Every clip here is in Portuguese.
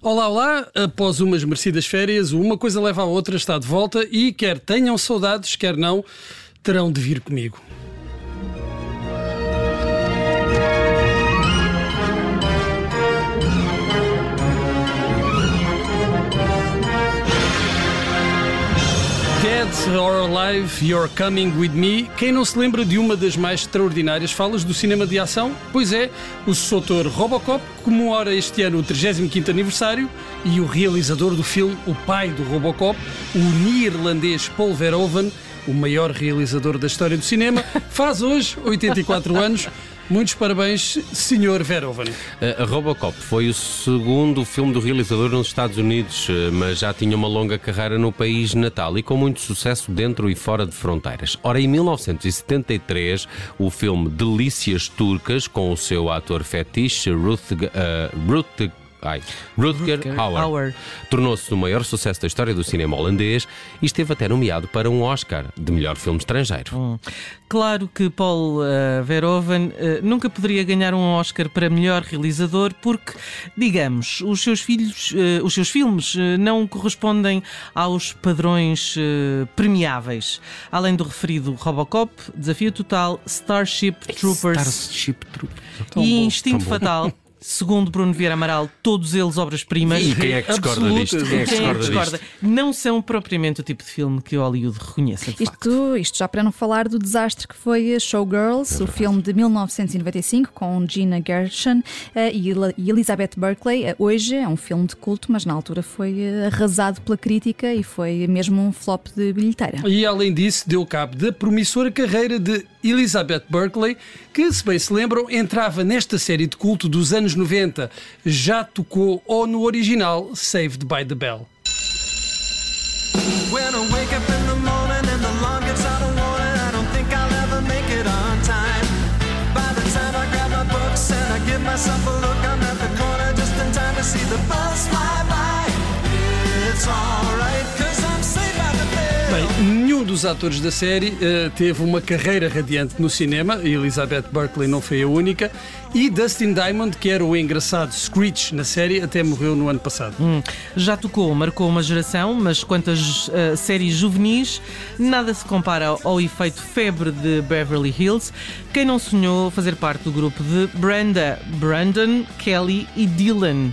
Olá, olá! Após umas merecidas férias, uma coisa leva à outra, está de volta e quer tenham saudades, quer não, terão de vir comigo. Or Alive, You're Coming With Me. Quem não se lembra de uma das mais extraordinárias falas do cinema de ação? Pois é, o Soutor Robocop comemora este ano o 35º aniversário e o realizador do filme, o pai do Robocop, o neerlandês Paul Verhoeven, o maior realizador da história do cinema, faz hoje 84 anos. Muitos parabéns, Sr. Verhoeven. A Robocop foi o segundo filme do realizador nos Estados Unidos, eh, mas já tinha uma longa carreira no país natal e com muito sucesso dentro e fora de fronteiras. Ora, em 1973, o filme Delícias Turcas, com o seu ator fetiche Ruth, uh, Ruth Ai, Rutger, Rutger Hauer, Hauer. tornou-se o maior sucesso da história do cinema holandês e esteve até nomeado para um Oscar de melhor filme estrangeiro. Hum. Claro que Paul uh, Verhoeven uh, nunca poderia ganhar um Oscar para melhor realizador porque, digamos, os seus filhos, uh, os seus filmes não correspondem aos padrões premiáveis. Além do referido Robocop, Desafio Total, Starship Troopers Starship Troopers. e Instinto Fatal. Segundo Bruno Vieira Amaral, todos eles obras-primas. E quem é que discorda disto? Quem é que discorda, discorda? Não são propriamente o tipo de filme que Hollywood reconhece. Isto, isto já para não falar do desastre que foi Showgirls, é o filme de 1995 com Gina Gershon uh, e Elizabeth Berkley. Uh, hoje é um filme de culto, mas na altura foi uh, arrasado pela crítica e foi mesmo um flop de bilheteira. E além disso, deu cabo da promissora carreira de Elizabeth Berkley, que, se bem se lembram, entrava nesta série de culto dos anos 90, já tocou ou no original Saved by the Bell. It's alright. Nenhum dos atores da série uh, teve uma carreira radiante no cinema, Elizabeth Berkley não foi a única, e Dustin Diamond, que era o engraçado Screech na série, até morreu no ano passado. Hum, já tocou, marcou uma geração, mas quantas uh, séries juvenis, nada se compara ao efeito febre de Beverly Hills. Quem não sonhou fazer parte do grupo de Brenda, Brandon, Kelly e Dylan?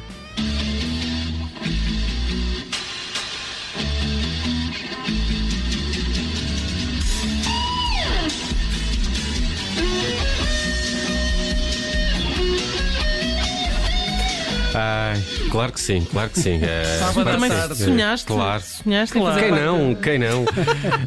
Ai, claro que sim, claro que sim. É, Sábado também sonhaste. Claro. Sonhaste claro. Quem não, quem não.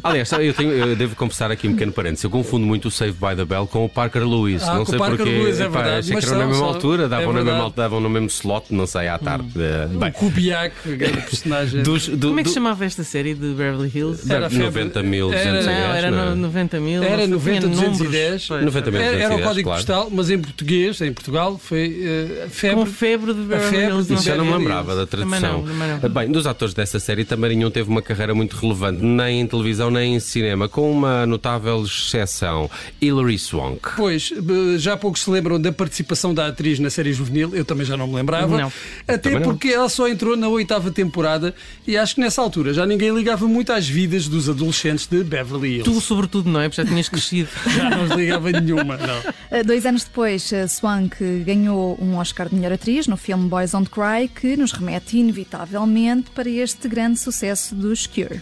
Aliás, eu, tenho, eu devo confessar aqui um pequeno parênteses. Eu confundo muito o Save by the Bell com o Parker Lewis. Ah, não sei porquê. Lewis, é verdade, achei que eram na mesma altura, davam, é na mesma, davam no mesmo slot, não sei, à tarde. Hum. Bem. O Kubiak, grande personagem. Dos, do, Como é que se chamava esta série de Beverly Hills? Era 90 mil, era, não, era 90 mil. Era 90 210. 90 mil, era, era o código claro. postal, mas em português, em Portugal, foi uh, febre. Com febre de Beverly Hills não me lembrava da tradução. Também não, não. Bem, dos atores desta série também nenhum teve uma carreira muito relevante, nem em televisão nem em cinema, com uma notável exceção, Hilary Swank. Pois, já poucos se lembram da participação da atriz na série juvenil, eu também já não me lembrava. Não. Até também porque ela só entrou na oitava temporada e acho que nessa altura já ninguém ligava muito às vidas dos adolescentes de Beverly Hills. Tu, sobretudo, não é? Porque já tinhas crescido. já não ligava nenhuma, não. Dois anos depois, eh, Swank ganhou um Oscar de melhor atriz no filme Boys Don't Cry, que nos remete inevitavelmente para este grande sucesso dos Cure.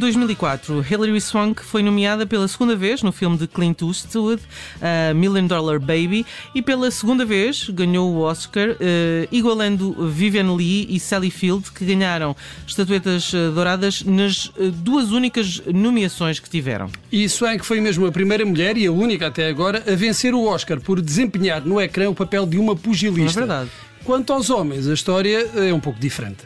2004, Hilary Swank foi nomeada pela segunda vez no filme de Clint Eastwood, uh, Million Dollar Baby, e pela segunda vez ganhou o Oscar, uh, igualando Vivian Lee e Sally Field, que ganharam estatuetas uh, douradas nas uh, duas únicas nomeações que tiveram. E Swank foi mesmo a primeira mulher e a única até agora a vencer o Oscar por desempenhar no ecrã o papel de uma pugilista. É verdade. Quanto aos homens, a história é um pouco diferente.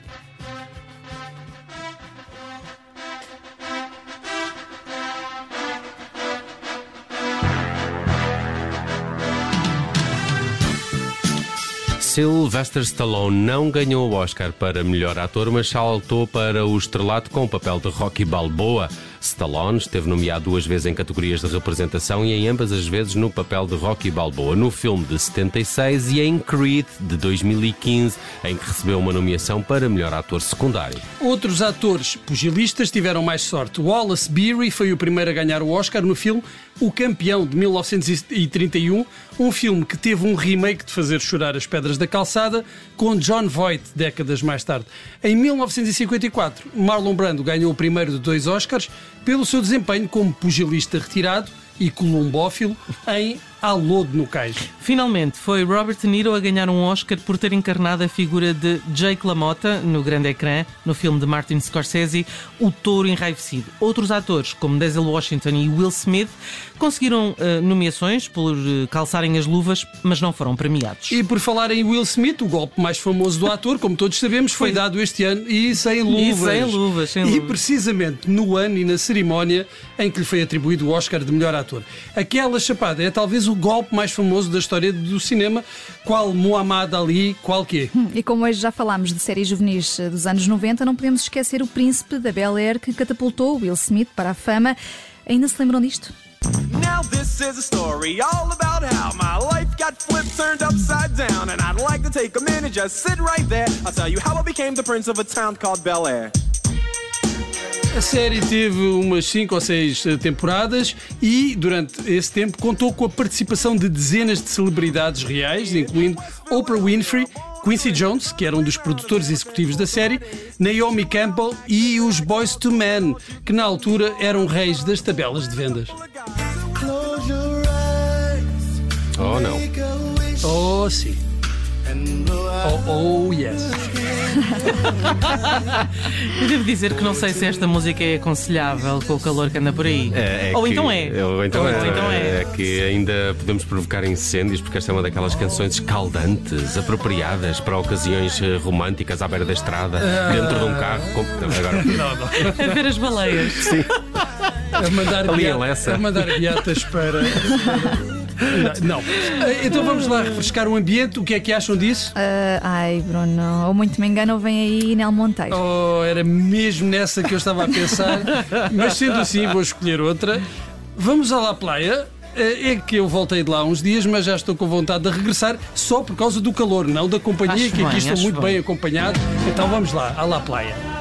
Sylvester Stallone não ganhou o Oscar para melhor ator, mas saltou para o estrelato com o papel de Rocky Balboa. Stallone esteve nomeado duas vezes em categorias de representação e em ambas as vezes no papel de Rocky Balboa, no filme de 76 e em Creed de 2015, em que recebeu uma nomeação para melhor ator secundário. Outros atores pugilistas tiveram mais sorte. Wallace Beery foi o primeiro a ganhar o Oscar no filme O Campeão de 1931, um filme que teve um remake de fazer chorar as pedras da calçada com John Voight décadas mais tarde. Em 1954, Marlon Brando ganhou o primeiro de dois Oscars pelo seu desempenho como pugilista retirado e colombófilo em Alô de no Cais. Finalmente, foi Robert De Niro a ganhar um Oscar por ter encarnado a figura de Jake LaMotta no grande ecrã, no filme de Martin Scorsese, O Touro Enraivecido. Outros atores, como Denzel Washington e Will Smith, conseguiram uh, nomeações por uh, calçarem as luvas, mas não foram premiados. E por falar em Will Smith, o golpe mais famoso do ator, como todos sabemos, foi dado este ano e sem luvas. E sem luvas, sem luvas. E precisamente no ano e na cerimónia em que lhe foi atribuído o Oscar de melhor ator. Aquela chapada é talvez o o golpe mais famoso da história do cinema, qual Muhammad Ali, qual quê? Hum, e como hoje já falámos de séries juvenis dos anos 90, não podemos esquecer o príncipe da Bel Air que catapultou Will Smith para a fama. Ainda se lembram disto? Now this is a story all about how my life got flipped, turned upside down, and I'd like to take a minute, just sit right there. I'll tell you how I became the prince of a town called Bel Air. A série teve umas 5 ou 6 eh, temporadas e, durante esse tempo, contou com a participação de dezenas de celebridades reais, incluindo Oprah Winfrey, Quincy Jones, que era um dos produtores executivos da série, Naomi Campbell e os Boys to Men, que na altura eram reis das tabelas de vendas. Oh, não. Oh, sim. Oh, oh yes. Eu devo dizer que não sei se esta música é aconselhável com o calor que anda por aí. É, é ou, que, então é. ou então ou é. então é. É que ainda podemos provocar incêndios, porque esta é uma daquelas canções escaldantes, apropriadas para ocasiões eh, românticas à beira da estrada, dentro de um carro. Com... Agora... A ver as baleias. Sim. A mandar, Ali a mandar beatas para... Não. Então vamos lá refrescar o ambiente. O que é que acham disso? Uh, ai, Bruno, ou muito me engano, ou vem aí Nel Monteiro. Oh, era mesmo nessa que eu estava a pensar. Mas sendo assim, vou escolher outra. Vamos à La Playa. Eh, é que eu voltei de lá uns dias, mas já estou com vontade de regressar só por causa do calor, não da companhia, acho que aqui bem, estou muito bem. bem acompanhado. Então vamos lá, à La Playa.